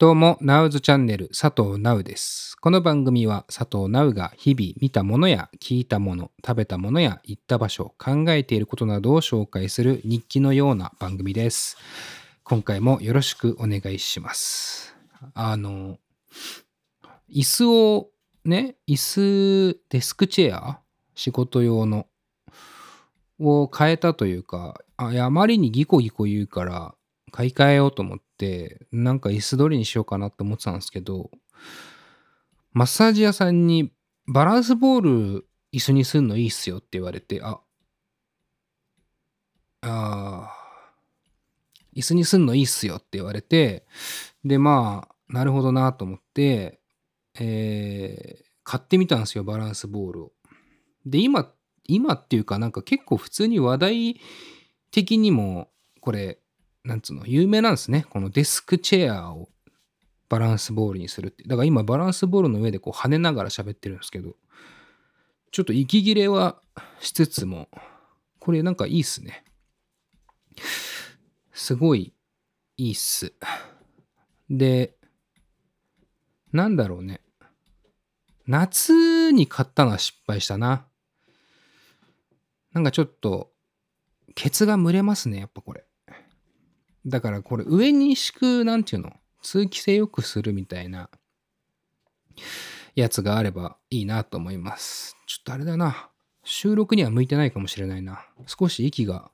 どうも、ナウズチャンネル佐藤ナウです。この番組は佐藤ナウが日々見たものや聞いたもの、食べたものや行った場所、考えていることなどを紹介する日記のような番組です。今回もよろしくお願いします。あの、椅子をね、椅子、デスクチェア仕事用のを変えたというか、あまりにギコギコ言うから買い替えようと思ってて、なんか椅子取りにしようかなって思ってたんですけど、マッサージ屋さんにバランスボール椅子にすんのいいっすよって言われて、あ、あ椅子にすんのいいっすよって言われて、で、まあ、なるほどなと思って、えー買ってみたんですよ、バランスボールを。で、今、今っていうかなんか結構普通に話題的にもこれなんつうの有名なんですね。このデスクチェアをバランスボールにするって。だから今バランスボールの上でこう跳ねながら喋ってるんですけど。ちょっと息切れはしつつもこれなんかいいっすね。すごいいいっす。でなんだろうね。夏に買ったのは失敗したな。なんかちょっと、ケツが蒸れますね、やっぱこれ。だからこれ上に敷く、なんていうの、通気性良くするみたいなやつがあればいいなと思います。ちょっとあれだな。収録には向いてないかもしれないな。少し息が、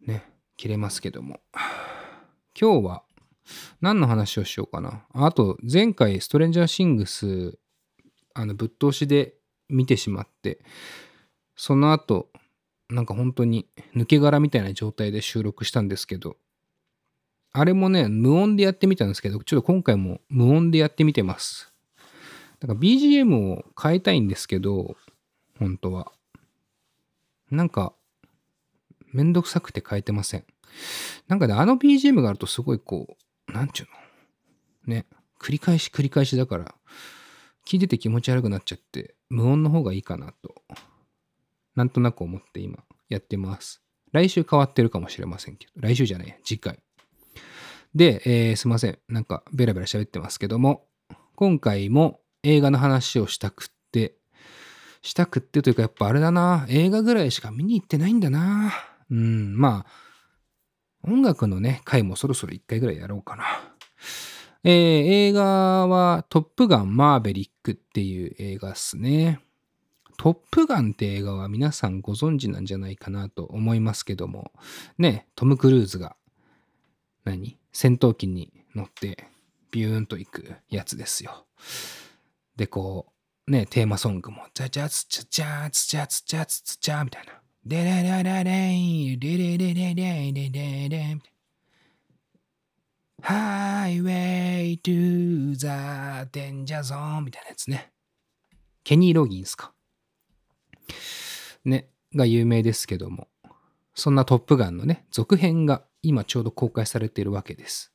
ね、切れますけども。今日は何の話をしようかな。あと、前回ストレンジャーシングス、あの、ぶっ通しで見てしまって、その後、なんか本当に抜け殻みたいな状態で収録したんですけど、あれもね、無音でやってみたんですけど、ちょっと今回も無音でやってみてます。だか BGM を変えたいんですけど、本当は。なんか、めんどくさくて変えてません。なんかね、あの BGM があるとすごいこう、なんちゅうの？ね、繰り返し繰り返しだから、聞いてて気持ち悪くなっちゃって、無音の方がいいかなとなんとなく思って今やってます。来週変わってるかもしれませんけど、来週じゃない、次回。で、えーすいません。なんかベラベラ喋ってますけども、今回も映画の話をしたくって、したくってというかやっぱあれだな、映画ぐらいしか見に行ってないんだな。うん、まあ、音楽のね、回もそろそろ一回ぐらいやろうかな。えー映画はトップガンマーベリックっていう映画っすね。トップガンって映画は皆さんご存知なんじゃないかなと思いますけども、ね、トム・クルーズが、何？戦闘機に乗ってビューンと行くやつですよ。で、こう、ね、テーマソングも、チャチャツチャチャツチャツチャツツチャみたいな。デレレレレイデレレレレレレレ highway to the danger zone みたいなやつね。ケニー・ロギンスか。ね、が有名ですけども、そんなトップガンのね、続編が今ちょうど公開されているわけです。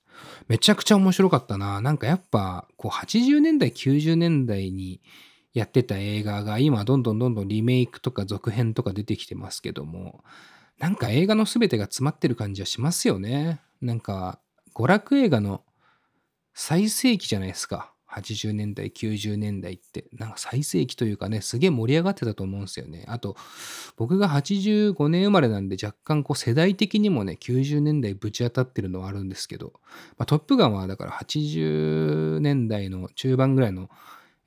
めちゃくちゃ面白かったな。なんかやっぱ、こう80年代、90年代にやってた映画が今どんどんどんどんリメイクとか続編とか出てきてますけども、なんか映画の全てが詰まってる感じはしますよね。なんか、娯楽映画の最盛期じゃないですか。80年代、90年代って、なんか最盛期というかね、すげえ盛り上がってたと思うんですよね。あと、僕が85年生まれなんで若干こう世代的にもね、90年代ぶち当たってるのはあるんですけど、まあ、トップガンはだから80年代の中盤ぐらいの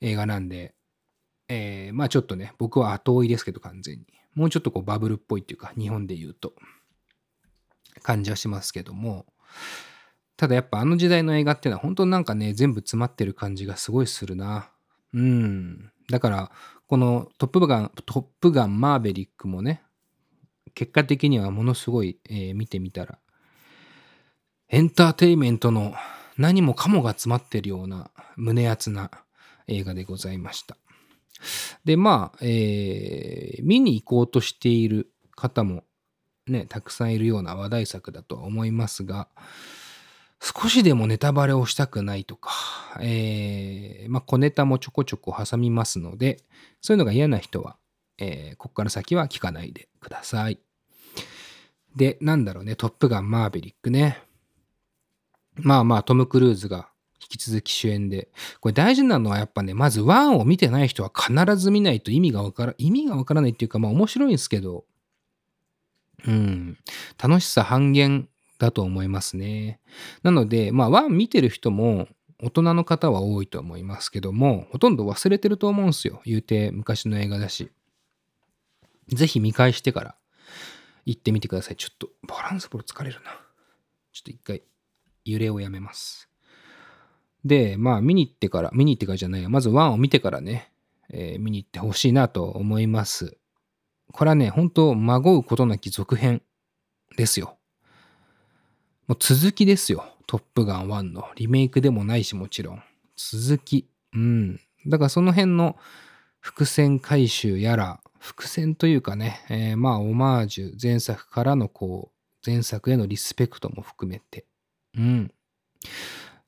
映画なんで、えーまあちょっとね、僕は後追いですけど完全に。もうちょっとこうバブルっぽいっていうか、日本で言うと、感じはしますけども、ただやっぱあの時代の映画っていうのは本当なんかね、全部詰まってる感じがすごいするな。うん。だから、このトップガン、トップガンマーベリックもね、結果的にはものすごい、えー見てみたら、エンターテイメントの何もかもが詰まってるような胸熱な映画でございました。で、まあ、えー見に行こうとしている方もね、たくさんいるような話題作だとは思いますが、少しでもネタバレをしたくないとか、えーまあ、小ネタもちょこちょこ挟みますので、そういうのが嫌な人は、えーここから先は聞かないでください。で、なんだろうね、トップガンマーベリックね。まあまあ、トム・クルーズが引き続き主演で。これ大事なのはやっぱね、まず1を見てない人は必ず見ないと意味がわから、意味がわからないっていうか、まあ面白いんですけど、うん、楽しさ半減だと思いますね。なので、まあ1見てる人も大人の方は多いと思いますけども、ほとんど忘れてると思うんですよ。言うて昔の映画だし。ぜひ見返してから行ってみてください。ちょっとバランスボール疲れるな。ちょっと一回揺れをやめます。で、まあ見に行ってから、見に行ってからじゃないや、まず1を見てからね、えー、見に行ってほしいなと思います。これはね、本当孫うことなき続編ですよ。もう続きですよ。トップガン1のリメイクでもないしもちろん。続き。うん。だからその辺の伏線回収やら、伏線というかね、えー、まあオマージュ、前作からのこう、前作へのリスペクトも含めて、うん。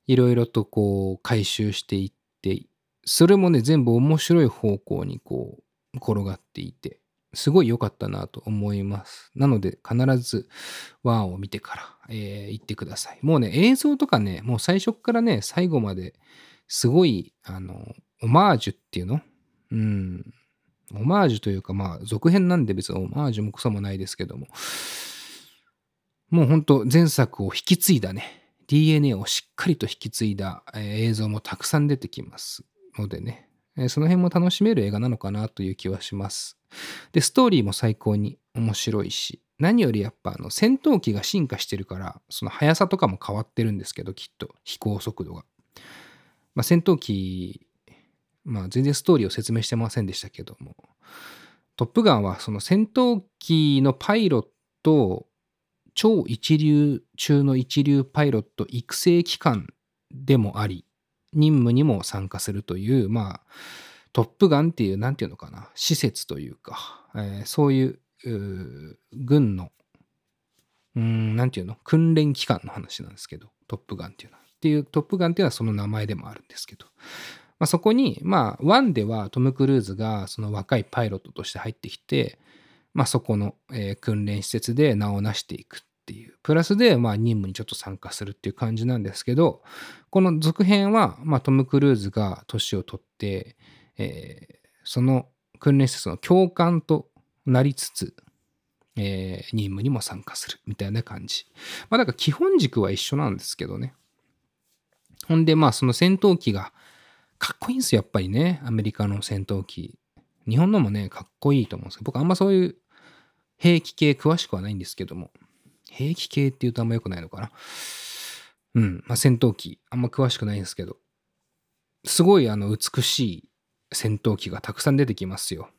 いろいろとこう回収していって、それもね、全部面白い方向にこう転がっていて、すごい良かったなと思います。なので必ずワンを見てから、えー、行ってください。もうね、映像とかね、もう最初からね、最後まですごい、あの、オマージュっていうの？うん。オマージュというか、まあ、続編なんで別にオマージュもクソもないですけども、もうほんと前作を引き継いだね、DNA をしっかりと引き継いだ、映像もたくさん出てきますのでね、その辺も楽しめる映画なのかなという気はします。で、ストーリーも最高に面白いし、何よりやっぱあの戦闘機が進化してるから、その速さとかも変わってるんですけど、きっと飛行速度が。まあ、戦闘機、まあ全然ストーリーを説明してませんでしたけども、トップガンはその戦闘機のパイロット超一流中の一流パイロット育成機関でもあり、任務にも参加するという、まあ、トップガンっていう、なんていうのかな、施設というか、えー、そういう軍の、うん、なんていうの、訓練機関の話なんですけど、トップガンっていうのは。っていう、トップガンっていうのはその名前でもあるんですけど、まあ、そこに、まあ、1ではトム・クルーズがその若いパイロットとして入ってきて、まあ、そこの、えー、訓練施設で名を成していくていう、プラスで、まあ、任務にちょっと参加するっていう感じなんですけど、この続編は、まあ、トム・クルーズが年を取って、えー、その訓練施設の教官となりつつ、えー、任務にも参加するみたいな感じ。まあ、だから基本軸は一緒なんですけどね。ほんで、まあ、その戦闘機がかっこいいんですよ、やっぱりね。アメリカの戦闘機。日本のもね、かっこいいと思うんですよ。僕あんまそういう兵器系詳しくはないんですけども。兵器系って言うとあんま良くないのかな。うん。まあ、戦闘機。あんま詳しくないんですけど。すごいあの美しい戦闘機がたくさん出てきますよ。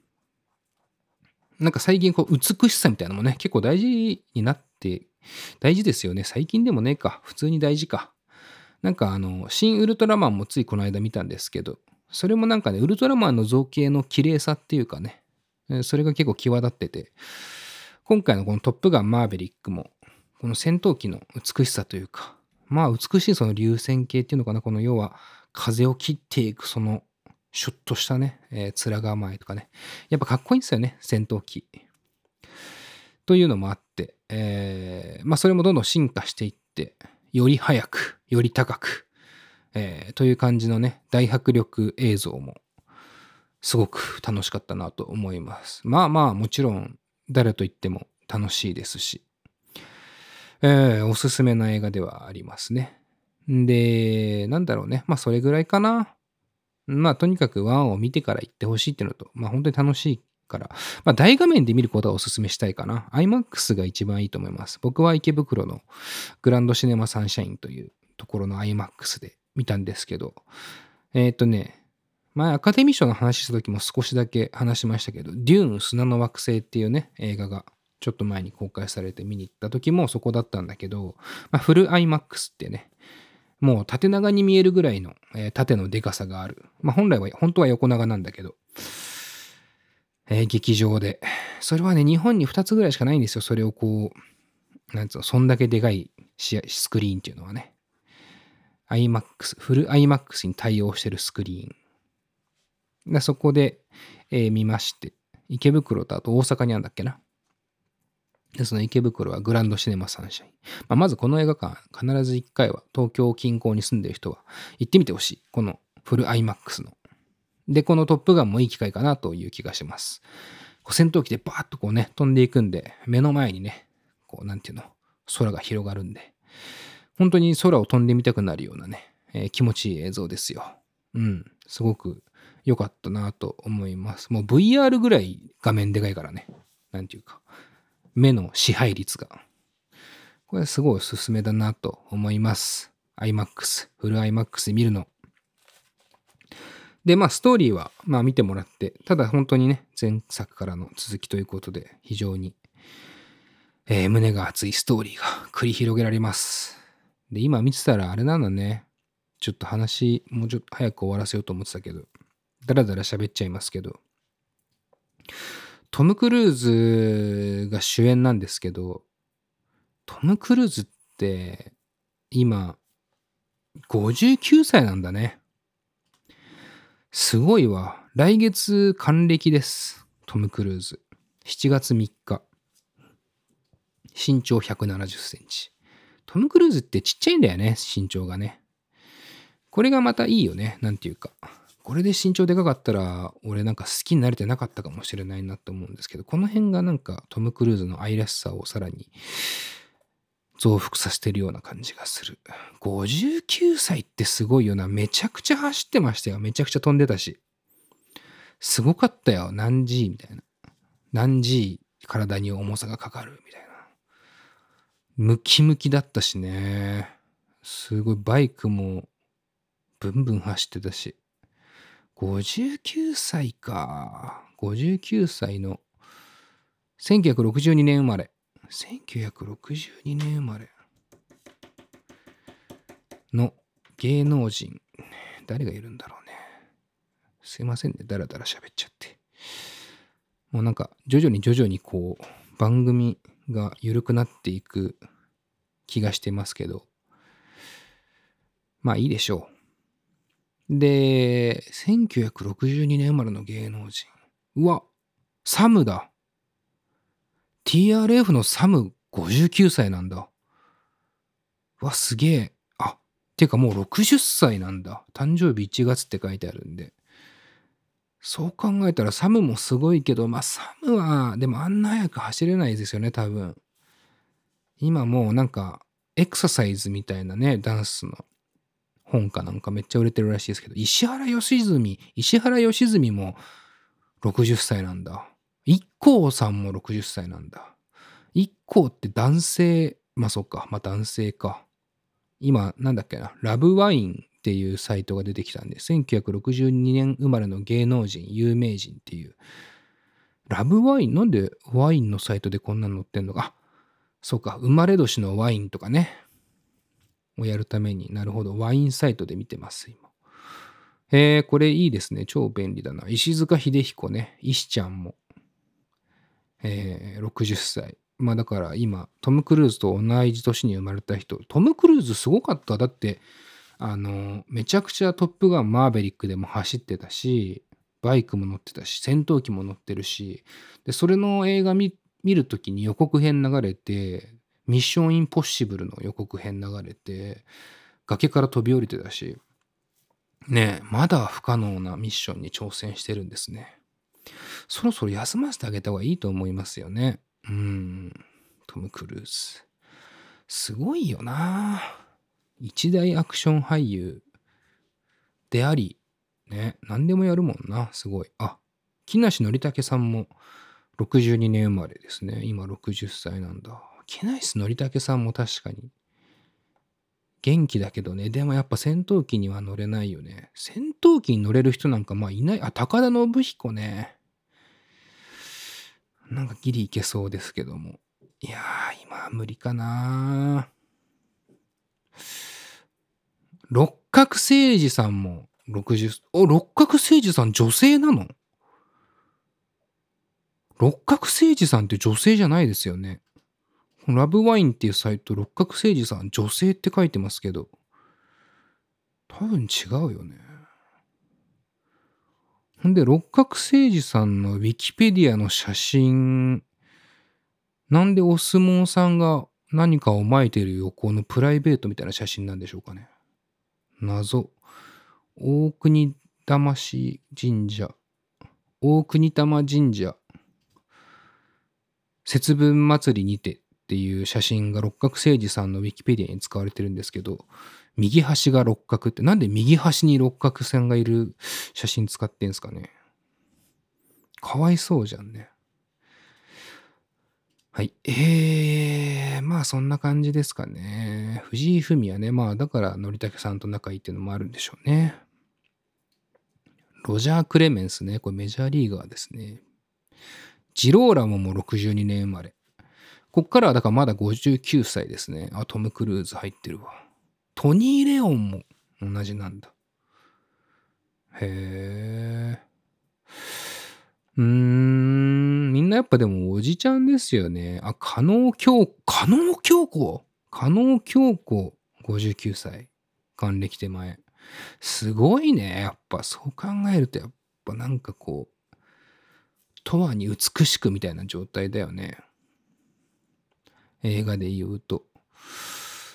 なんか最近こう美しさみたいなのもね、結構大事になって、大事ですよね。最近でもねえか。普通に大事か。なんかあの、新ウルトラマンもついこの間見たんですけど、それもなんかね、ウルトラマンの造形の綺麗さっていうかね、それが結構際立ってて、今回のこのトップガンマーヴェリックも、この戦闘機の美しさというか、まあ美しいその流線形っていうのかな、この要は風を切っていくそのシュッとしたね、えー、面構えとかね。やっぱかっこいいんですよね、戦闘機。というのもあって、えー、まあそれもどんどん進化していって、より速く、より高く、えー、という感じのね、大迫力映像もすごく楽しかったなと思います。まあまあもちろん誰と言っても楽しいですし、えー、おすすめの映画ではありますね。で、なんだろうね。まあそれぐらいかな。まあとにかくワンを見てから行ってほしいっていうのと、まあ本当に楽しいから、まあ大画面で見ることはおすすめしたいかな。IMAX が一番いいと思います。僕は池袋のグランドシネマサンシャインというところの IMAX で見たんですけど、えっ、とね、前アカデミー賞の話した時も少しだけ話しましたけど、デューン砂の惑星っていうね、映画がちょっと前に公開されて見に行った時もそこだったんだけど、まあ、フル IMAX ってね、もう縦長に見えるぐらいの、えー、縦のデカさがある。まあ本来は、本当は横長なんだけど、えー、劇場で。それはね、日本に2つぐらいしかないんですよ。それをこう、なんつうの、そんだけでかいスクリーンっていうのはね。IMAX、フル IMAX に対応してるスクリーン。そこで、えー、見まして、池袋とあと大阪にあるんだっけな。で、その池袋はグランドシネマサンシャイン。まあ、まずこの映画館、必ず1回は東京近郊に住んでる人は行ってみてほしい。このフル IMAX の。で、このトップガンもいい機会かなという気がします。こう戦闘機でバーッとこうね、飛んでいくんで、目の前にね、こう、なんていうの、空が広がるんで、本当に空を飛んでみたくなるようなね、えー、気持ちいい映像ですよ。うん、すごく良かったなと思います。もう VR ぐらい画面でかいからね。なんていうか、目の支配率が。これすごいおすすめだなと思います。IMAX、フル IMAX で見るの。で、まあ、ストーリーは、まあ、見てもらって、ただ本当にね、前作からの続きということで、非常に、えー、胸が熱いストーリーが繰り広げられます。で、今見てたらあれなんだね。ちょっと話、もうちょっと早く終わらせようと思ってたけど、だらだら喋っちゃいますけど、トム・クルーズが主演なんですけど、トム・クルーズって今59歳なんだね。すごいわ。来月還暦です。トム・クルーズ。7月3日。身長170センチ。トム・クルーズってちっちゃいんだよね、身長がね。これがまたいいよね、なんていうか。これで身長でかかったら、俺なんか好きになれてなかったかもしれないなと思うんですけど、この辺がなんかトム・クルーズの愛らしさをさらに増幅させてるような感じがする。59歳ってすごいよな。めちゃくちゃ走ってましたよ。めちゃくちゃ飛んでたし。すごかったよ。何 G みたいな。何 G 体に重さがかかるみたいな。ムキムキだったしね。すごいバイクもブンブン走ってたし。59歳か。59歳の1962年生まれ。1962年生まれの芸能人、誰がいるんだろうね。すいませんね、だらだら喋っちゃって。もうなんか、徐々に徐々にこう、番組が緩くなっていく気がしてますけど、まあいいでしょう。で、1962年生まれの芸能人。うわ、サムだ。TRF のサム59歳なんだ。うわ、すげえ。あ、てかもう60歳なんだ。誕生日1月って書いてあるんで。そう考えたらサムもすごいけど、まあサムは、でもあんな早く走れないですよね、多分。今もうなんか、エクササイズみたいなね、ダンスの本かなんかめっちゃ売れてるらしいですけど、石原良純、石原良純も60歳なんだ。一光さんも60歳なんだ。一光って男性、まあそっか、まあ男性か。今、なんだっけな、ラブワインっていうサイトが出てきたんで、1962年生まれの芸能人、有名人っていう。ラブワインなんでワインのサイトでこんなの載ってんのか。そうか、生まれ年のワインとかね。をやるためになるほど、ワインサイトで見てます、今。え、これいいですね。超便利だな。石塚秀彦ね。石ちゃんもえー、60歳。まあだから今、トム・クルーズと同じ年に生まれた人、トム・クルーズすごかった。だって、あの、めちゃくちゃトップガンマーベリックでも走ってたし、バイクも乗ってたし、戦闘機も乗ってるし、で、それの映画見見るときに予告編流れて、ミッション・インポッシブルの予告編流れて、崖から飛び降りてたし、ねえ、まだ不可能なミッションに挑戦してるんですね。そろそろ休ませてあげた方がいいと思いますよね。うん。トム・クルーズ。すごいよな一大アクション俳優であり、ね、何でもやるもんな、すごい。あ、木梨憲武さんも62年生まれですね。今60歳なんだ。木梨憲武さんも確かに元気だけどね。でもやっぱ戦闘機には乗れないよね。戦闘機に乗れる人なんかまあいない。あ、高田信彦ね。なんかギリいけそうですけども。いやー、今は無理かな六角誠治さんも60、お、六角誠治さん女性なの？六角誠治さんって女性じゃないですよね。ラブワインっていうサイト、六角誠治さん、女性って書いてますけど、多分違うよね。ほんで、六角誠治さんのウィキペディアの写真なんでお相撲さんが何かを撒いている横のプライベートみたいな写真なんでしょうかね。謎。大国魂神社。大国玉神社。節分祭りにてっていう写真が六角誠治さんのウィキペディアに使われてるんですけど、右端が六角ってなんで右端に六角線がいる写真使ってんすかね？かわいそうじゃんね。はい。えー、まあそんな感じですかね。藤井文也ね。まあだから、のりたけさんと仲いいっていうのもあるんでしょうね。ロジャー・クレメンスね。これメジャーリーガーですね。ジローラモも62年生まれ。こっからはだからまだ59歳ですね。あ、トム・クルーズ入ってるわ。トニー・レオンも同じなんだ。へえ。うーん、みんなやっぱでもおじちゃんですよね。あ、加納京、加納京子？加納京子、59歳。還暦手前。すごいね。やっぱそう考えると、やっぱなんかこう、とわに美しくみたいな状態だよね。映画で言うと。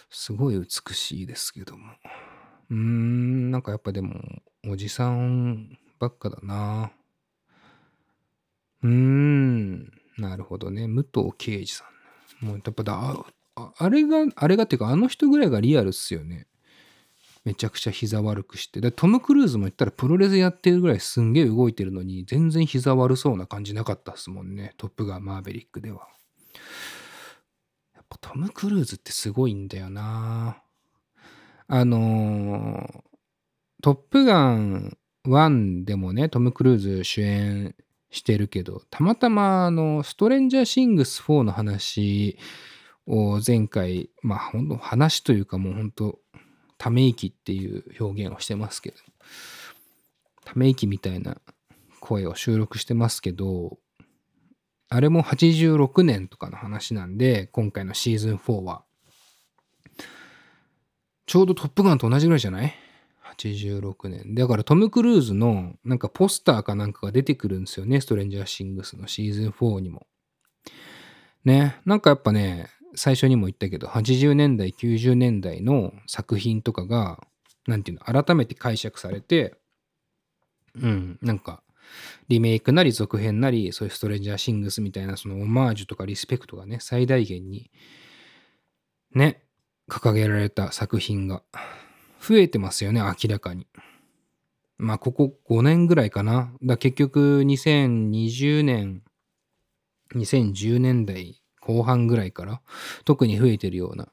すごい美しいですけども。うーん、なんかやっぱでも、おじさんばっかだな。うーん。なるほどね。武藤敬司さん。もうやっぱだ、あれが、あれがっていうか、あの人ぐらいがリアルっすよね。めちゃくちゃ膝悪くして。で、トム・クルーズも言ったらプロレスやってるぐらいすんげえ動いてるのに、全然膝悪そうな感じなかったっすもんね。トップガン・マーベリックでは。トム・クルーズってすごいんだよな。あの、トップガン1でもね、トム・クルーズ主演してるけど、たまたまあの、ストレンジャーシングス4の話を前回、まあ本当話というかもう本当ため息っていう表現をしてますけど、ため息みたいな声を収録してますけど、あれも86年とかの話なんで、今回のシーズン4は。ちょうどトップガンと同じぐらいじゃない？86年。だからトム・クルーズのなんかポスターかなんかが出てくるんですよね。ストレンジャーシングスのシーズン4にも。ね。なんかやっぱね、最初にも言ったけど、80年代、90年代の作品とかが、なんていうの、改めて解釈されて、うん、なんか、リメイクなり続編なり、そういうストレンジャーシングスみたいな、そのオマージュとかリスペクトがね、最大限に、ね、掲げられた作品が増えてますよね、明らかに。まあ、ここ5年ぐらいかな。だ結局、2020年、2010年代後半ぐらいから特に増えてるような、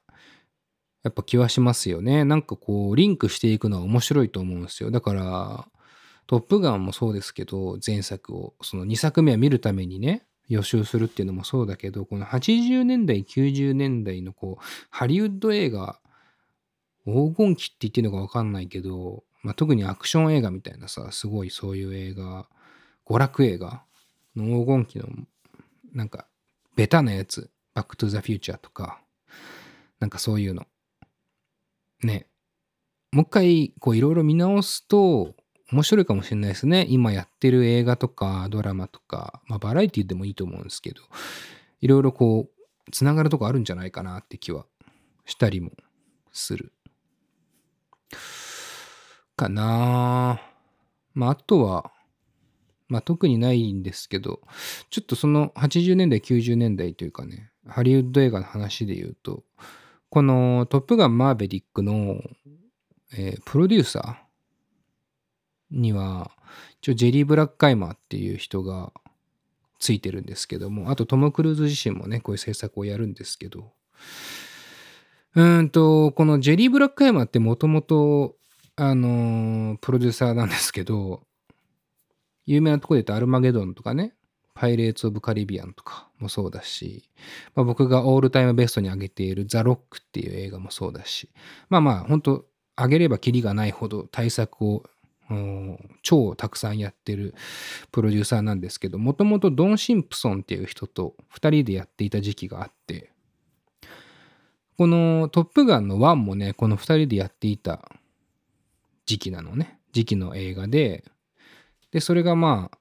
やっぱ気はしますよね。なんかこう、リンクしていくのは面白いと思うんですよ。だから、トップガンもそうですけど、前作を、その2作目は見るためにね、予習するっていうのもそうだけど、この80年代、90年代のこう、ハリウッド映画、黄金期って言っていいのかわかんないけど、まあ、特にアクション映画みたいなさ、すごいそういう映画、娯楽映画の黄金期の、なんか、ベタなやつ、バックトゥザフューチャーとか、なんかそういうの。ね。もう一回、こういろいろ見直すと、面白いかもしれないですね。今やってる映画とかドラマとか、まあバラエティでもいいと思うんですけど、いろいろこう、つながるとこあるんじゃないかなって気はしたりもする。かなまああとは、まあ特にないんですけど、ちょっとその80年代、90年代というかね、ハリウッド映画の話で言うと、このトップガンマーベリックの、えー、プロデューサーには、一応ジェリー・ブラックカイマーっていう人がついてるんですけども、あとトム・クルーズ自身もね、こういう制作をやるんですけど、うんと、このジェリー・ブラックカイマーってもともと、あのー、プロデューサーなんですけど、有名なとこで言うとアルマゲドンとかね、パイレーツ・オブ・カリビアンとかもそうだし、まあ、僕がオールタイムベストに挙げているザ・ロックっていう映画もそうだし、まあまあ本当挙げればキリがないほど対策を超たくさんやってるプロデューサーなんですけど、もともとドン・シンプソンっていう人と2人でやっていた時期があって、このトップガンの1もね、この2人でやっていた時期なのね。時期の映画で、で、それがまあ、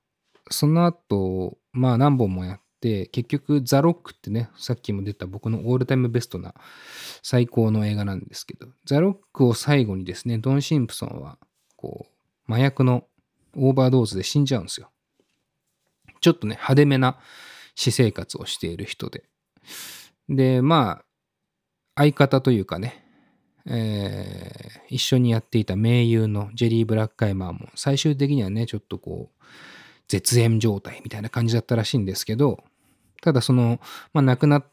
その後、まあ何本もやっって、結局、ザ・ロックってね、さっきも出た僕のオールタイムベストな最高の映画なんですけど、ザ・ロックを最後にですね、ドン・シンプソンは、こう、麻薬のオーバードーズで死んじゃうんですよ。ちょっとね、派手めな私生活をしている人で。で、まあ、相方というかね、えー一緒にやっていた盟友のジェリー・ブラックカイマーも最終的にはねちょっとこう絶縁状態みたいな感じだったらしいんですけどただその、まあ、亡くなっ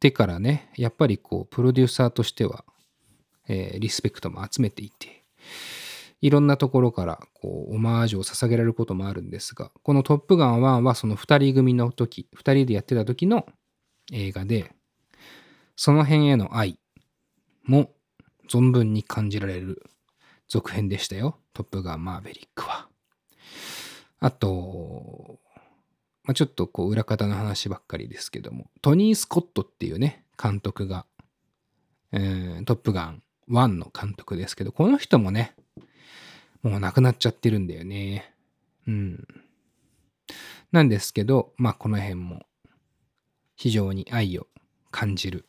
てからねやっぱりこうプロデューサーとしては、えーリスペクトも集めていていろんなところからこうオマージュを捧げられることもあるんですがこの「トップガン1」はその2人組の時2人でやってた時の映画でその辺への愛も存分に感じられる続編でしたよ。トップガンマーヴェリックは。あと、まあ、ちょっとこう裏方の話ばっかりですけども、トニー・スコットっていうね、監督が、えートップガン1の監督ですけど、この人もね、もう亡くなっちゃってるんだよね。うん。なんですけど、まあこの辺も非常に愛を感じる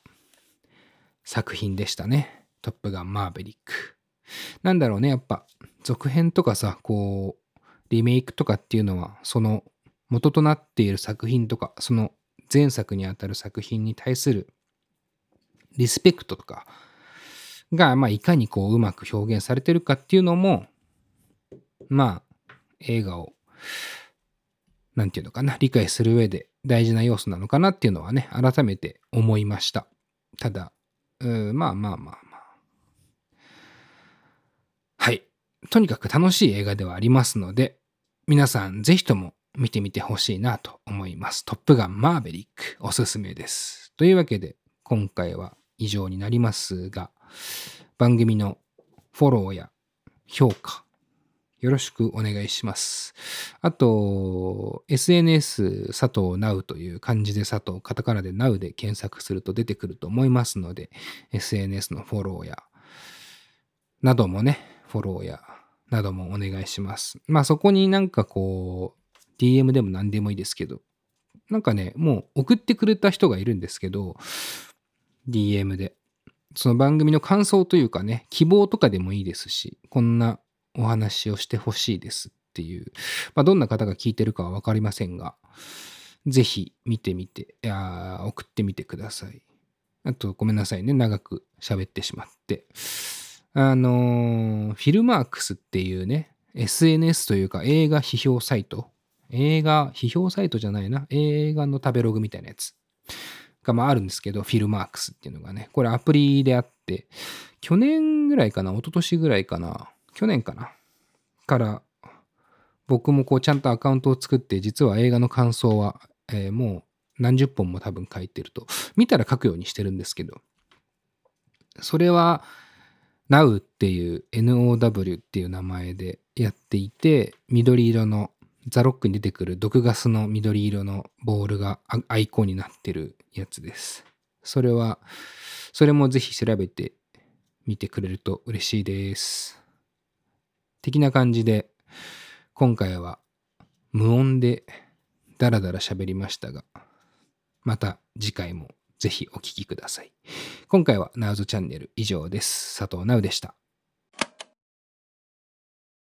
作品でしたね。トップガンマーヴェリック。なんだろうね、やっぱ続編とかさ、こう、リメイクとかっていうのは、その元となっている作品とか、その前作にあたる作品に対するリスペクトとかが、まあ、いかにこう、うまく表現されてるかっていうのも、まあ、映画を、なんていうのかな、理解する上で大事な要素なのかなっていうのはね、改めて思いました。ただ、うまあまあまあまあ。はい。とにかく楽しい映画ではありますので、皆さんぜひとも見てみてほしいなと思います。トップガンマーヴェリックおすすめです。というわけで、今回は以上になりますが、番組のフォローや評価、よろしくお願いします。あと、SNS 佐藤直という漢字で佐藤、カタカナで直で検索すると出てくると思いますので、SNS のフォローや、などもね、フォローや、などもお願いします。まあそこになんかこう、DM でも何でもいいですけど、なんかね、もう送ってくれた人がいるんですけど、DM で。その番組の感想というかね、希望とかでもいいですし、こんなお話をしてほしいですっていう、まあ、どんな方が聞いてるかは分かりませんが、ぜひ見てみて、いや送ってみてください。あと、ごめんなさいね、長く喋ってしまって。あのーフィルマークスっていうね、SNS というか映画批評サイト、映画批評サイトじゃないな、映画の食べログみたいなやつ。がまああるんですけど、フィルマークスっていうのがね、これアプリであって、去年ぐらいかな、一昨年ぐらいかな、去年かな、から、僕もこうちゃんとアカウントを作って、実は映画の感想は、えーもう何十本も多分書いてると、見たら書くようにしてるんですけど、それは、Now っていう NOW っていう名前でやっていて、緑色のザロックに出てくる毒ガスの緑色のボールがアイコンになってるやつです。それは、それもぜひ調べてみてくれると嬉しいです。的な感じで、今回は無音でダラダラ喋りましたが、また次回もぜひお聴きください。今回はナウズチャンネル以上です。佐藤ナウでした。